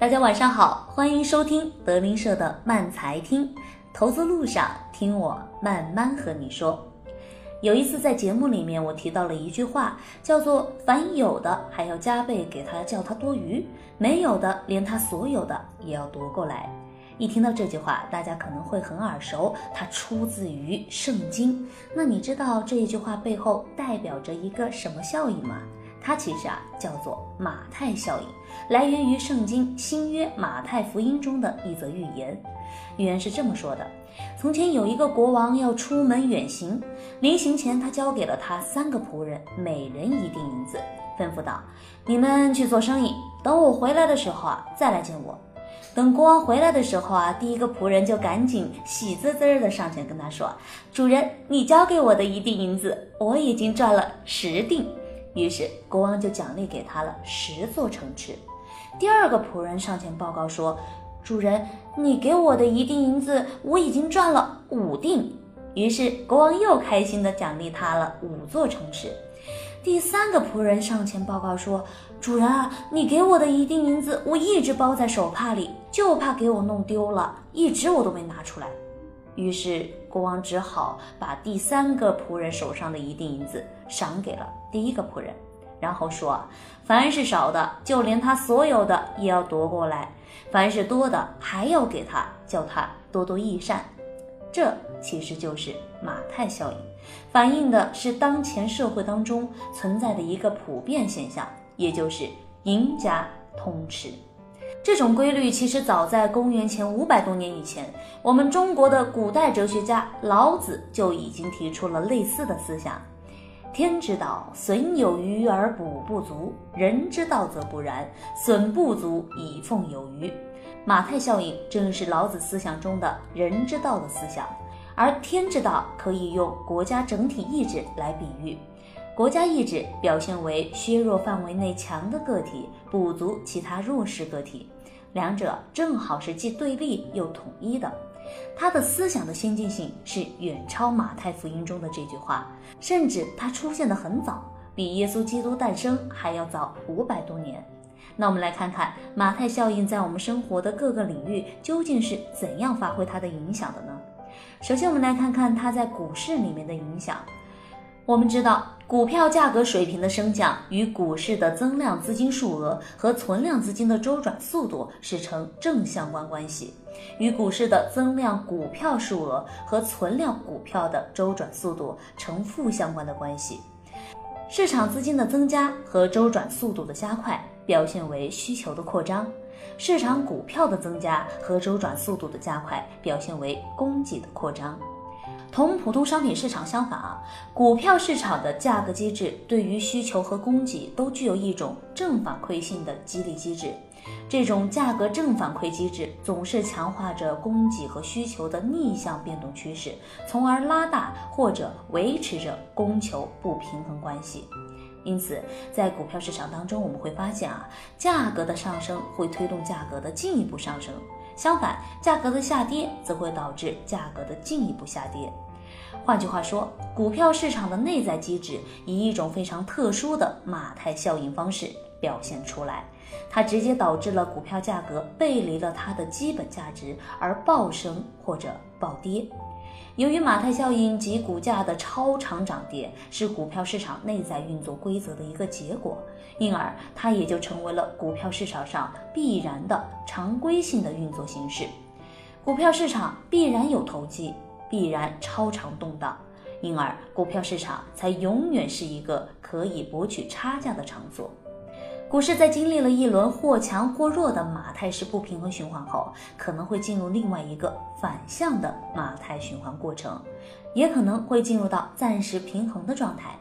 大家晚上好，欢迎收听德林社的慢财听，投资路上听我慢慢和你说。有一次在节目里面，我提到了一句话，叫做“凡有的还要加倍给他，叫他多余；没有的，连他所有的也要夺过来。”一听到这句话，大家可能会很耳熟，它出自于圣经。那你知道这一句话背后代表着一个什么效应吗？它其实啊叫做马太效应，来源于圣经新约马太福音中的一则寓言。寓言是这么说的：从前有一个国王要出门远行，临行前他交给了他三个仆人，每人一锭银子，吩咐道：“你们去做生意，等我回来的时候啊，再来见我。”等国王回来的时候啊，第一个仆人就赶紧喜滋滋的上前跟他说：“主人，你交给我的一锭银子，我已经赚了十锭。”于是国王就奖励给他了十座城池。第二个仆人上前报告说：“主人，你给我的一锭银子，我已经赚了五锭。”于是国王又开心地奖励他了五座城池。第三个仆人上前报告说：“主人啊，你给我的一锭银子，我一直包在手帕里，就怕给我弄丢了，一直我都没拿出来。”于是国王只好把第三个仆人手上的一锭银子赏给了第一个仆人，然后说：“凡是少的，就连他所有的也要夺过来；凡是多的，还要给他，叫他多多益善。”这其实就是马太效应，反映的是当前社会当中存在的一个普遍现象，也就是赢家通吃。这种规律其实早在公元前五百多年以前，我们中国的古代哲学家老子就已经提出了类似的思想。天之道，损有余而补不足；人之道则不然，损不足以奉有余。马太效应正是老子思想中的人之道的思想，而天之道可以用国家整体意志来比喻。国家意志表现为削弱范围内强的个体，补足其他弱势个体，两者正好是既对立又统一的。他的思想的先进性是远超马太福音中的这句话，甚至他出现的很早，比耶稣基督诞生还要早五百多年。那我们来看看马太效应在我们生活的各个领域究竟是怎样发挥它的影响的呢？首先，我们来看看它在股市里面的影响。我们知道，股票价格水平的升降与股市的增量资金数额和存量资金的周转速度是成正相关关系，与股市的增量股票数额和存量股票的周转速度呈负相关的关系。市场资金的增加和周转速度的加快表现为需求的扩张，市场股票的增加和周转速度的加快表现为供给的扩张。同普通商品市场相反啊，股票市场的价格机制对于需求和供给都具有一种正反馈性的激励机制。这种价格正反馈机制总是强化着供给和需求的逆向变动趋势，从而拉大或者维持着供求不平衡关系。因此，在股票市场当中，我们会发现啊，价格的上升会推动价格的进一步上升。相反，价格的下跌则会导致价格的进一步下跌。换句话说，股票市场的内在机制以一种非常特殊的马太效应方式表现出来，它直接导致了股票价格背离了它的基本价值而暴升或者暴跌。由于马太效应及股价的超长涨跌是股票市场内在运作规则的一个结果，因而它也就成为了股票市场上必然的常规性的运作形式。股票市场必然有投机，必然超长动荡，因而股票市场才永远是一个可以博取差价的场所。股市在经历了一轮或强或弱的马太式不平衡循环后，可能会进入另外一个反向的马太循环过程，也可能会进入到暂时平衡的状态。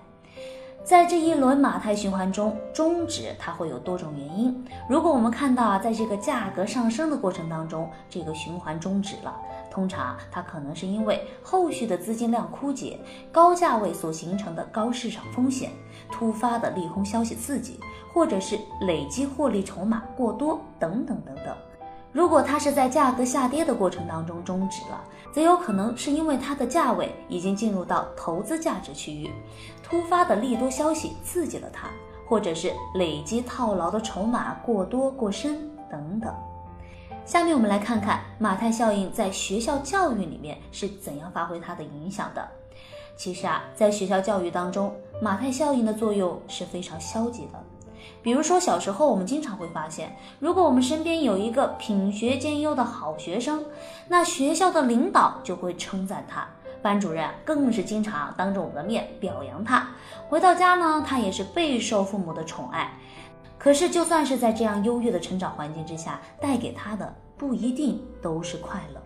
在这一轮马太循环中，终止它会有多种原因。如果我们看到啊，在这个价格上升的过程当中，这个循环终止了，通常它可能是因为后续的资金量枯竭、高价位所形成的高市场风险、突发的利空消息刺激。或者是累积获利筹码过多等等等等。如果它是在价格下跌的过程当中终止了，则有可能是因为它的价位已经进入到投资价值区域，突发的利多消息刺激了它，或者是累积套牢的筹码过多过深等等。下面我们来看看马太效应在学校教育里面是怎样发挥它的影响的。其实啊，在学校教育当中，马太效应的作用是非常消极的。比如说，小时候我们经常会发现，如果我们身边有一个品学兼优的好学生，那学校的领导就会称赞他，班主任更是经常当着我们的面表扬他。回到家呢，他也是备受父母的宠爱。可是，就算是在这样优越的成长环境之下，带给他的不一定都是快乐。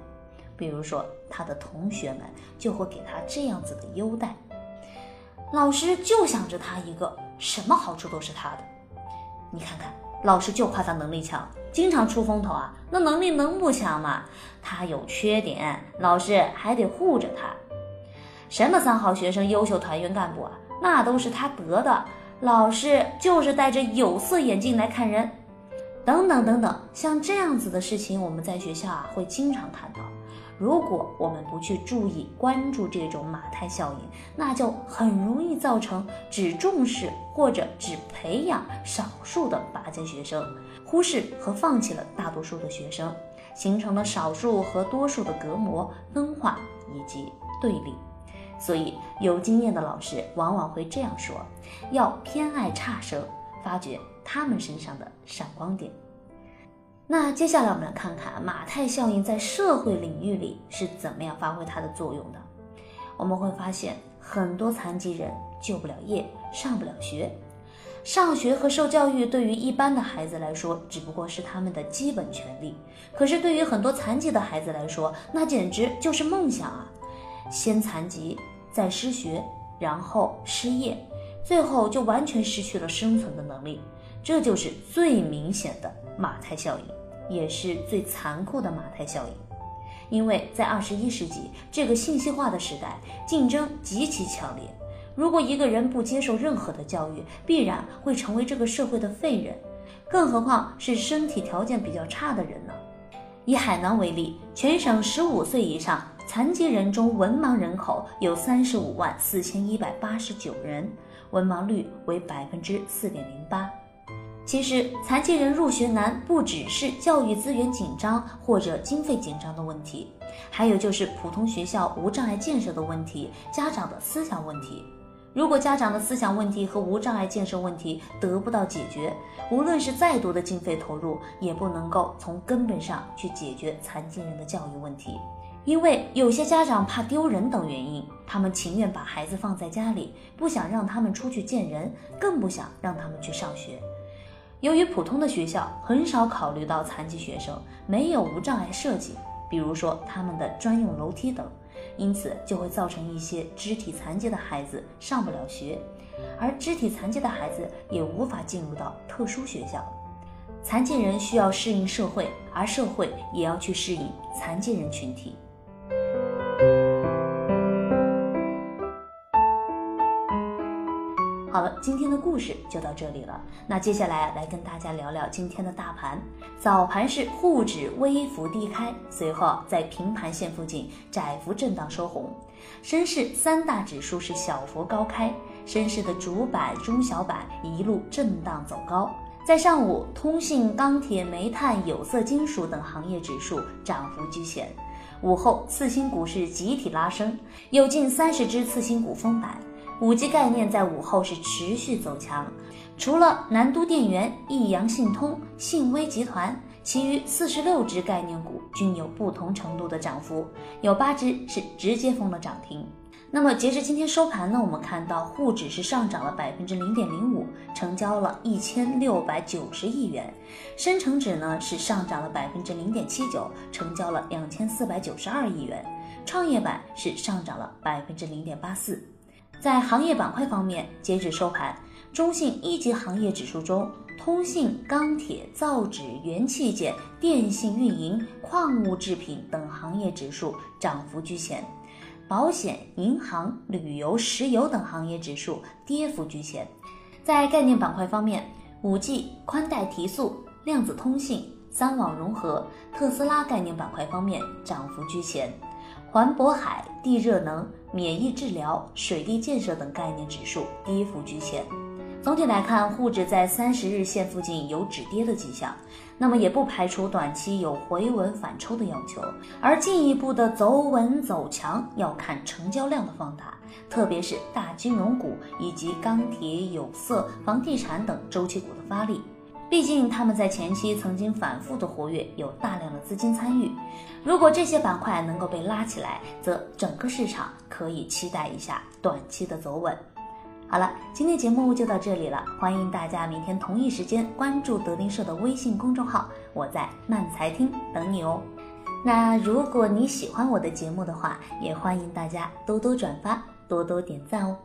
比如说，他的同学们就会给他这样子的优待，老师就想着他一个，什么好处都是他的。你看看，老师就夸他能力强，经常出风头啊。那能力能不强吗？他有缺点，老师还得护着他。什么三好学生、优秀团员干部啊，那都是他得的。老师就是戴着有色眼镜来看人，等等等等，像这样子的事情，我们在学校啊会经常看到。如果我们不去注意关注这种马太效应，那就很容易造成只重视或者只培养少数的拔尖学生，忽视和放弃了大多数的学生，形成了少数和多数的隔膜、分化以及对立。所以，有经验的老师往往会这样说：要偏爱差生，发掘他们身上的闪光点。那接下来我们来看看马太效应在社会领域里是怎么样发挥它的作用的。我们会发现，很多残疾人就不了业，上不了学。上学和受教育对于一般的孩子来说，只不过是他们的基本权利；可是对于很多残疾的孩子来说，那简直就是梦想啊！先残疾，再失学，然后失业，最后就完全失去了生存的能力。这就是最明显的马太效应，也是最残酷的马太效应。因为在二十一世纪这个信息化的时代，竞争极其强烈。如果一个人不接受任何的教育，必然会成为这个社会的废人，更何况是身体条件比较差的人呢？以海南为例，全省十五岁以上残疾人中文盲人口有三十五万四千一百八十九人，文盲率为百分之四点零八。其实，残疾人入学难不只是教育资源紧张或者经费紧张的问题，还有就是普通学校无障碍建设的问题，家长的思想问题。如果家长的思想问题和无障碍建设问题得不到解决，无论是再多的经费投入，也不能够从根本上去解决残疾人的教育问题。因为有些家长怕丢人等原因，他们情愿把孩子放在家里，不想让他们出去见人，更不想让他们去上学。由于普通的学校很少考虑到残疾学生，没有无障碍设计，比如说他们的专用楼梯等，因此就会造成一些肢体残疾的孩子上不了学，而肢体残疾的孩子也无法进入到特殊学校。残疾人需要适应社会，而社会也要去适应残疾人群体。好了，今天的故事就到这里了。那接下来来跟大家聊聊今天的大盘。早盘是沪指微幅低开，随后在平盘线附近窄幅震荡收红。深市三大指数是小幅高开，深市的主板、中小板一路震荡走高。在上午，通信、钢铁、煤炭、有色金属等行业指数涨幅居前。午后，次新股市集体拉升，有近三十只次新股封板。五 G 概念在午后是持续走强，除了南都电源、益阳信通、信威集团，其余四十六只概念股均有不同程度的涨幅，有八只是直接封了涨停。那么截至今天收盘呢，我们看到沪指是上涨了百分之零点零五，成交了一千六百九十亿元；深成指呢是上涨了百分之零点七九，成交了两千四百九十二亿元；创业板是上涨了百分之零点八四。在行业板块方面，截止收盘，中信一级行业指数中，通信、钢铁、造纸、元器件、电信运营、矿物制品等行业指数涨幅居前，保险、银行、旅游、石油等行业指数跌幅居前。在概念板块方面，五 G、宽带提速、量子通信、三网融合、特斯拉概念板块方面涨幅居前。环渤海、地热能、免疫治疗、水利建设等概念指数跌幅居前，总体来看，沪指在三十日线附近有止跌的迹象，那么也不排除短期有回稳反抽的要求。而进一步的走稳走强，要看成交量的放大，特别是大金融股以及钢铁、有色、房地产等周期股的发力。毕竟他们在前期曾经反复的活跃，有大量的资金参与。如果这些板块能够被拉起来，则整个市场可以期待一下短期的走稳。好了，今天节目就到这里了，欢迎大家明天同一时间关注德林社的微信公众号，我在慢财听等你哦。那如果你喜欢我的节目的话，也欢迎大家多多转发，多多点赞哦。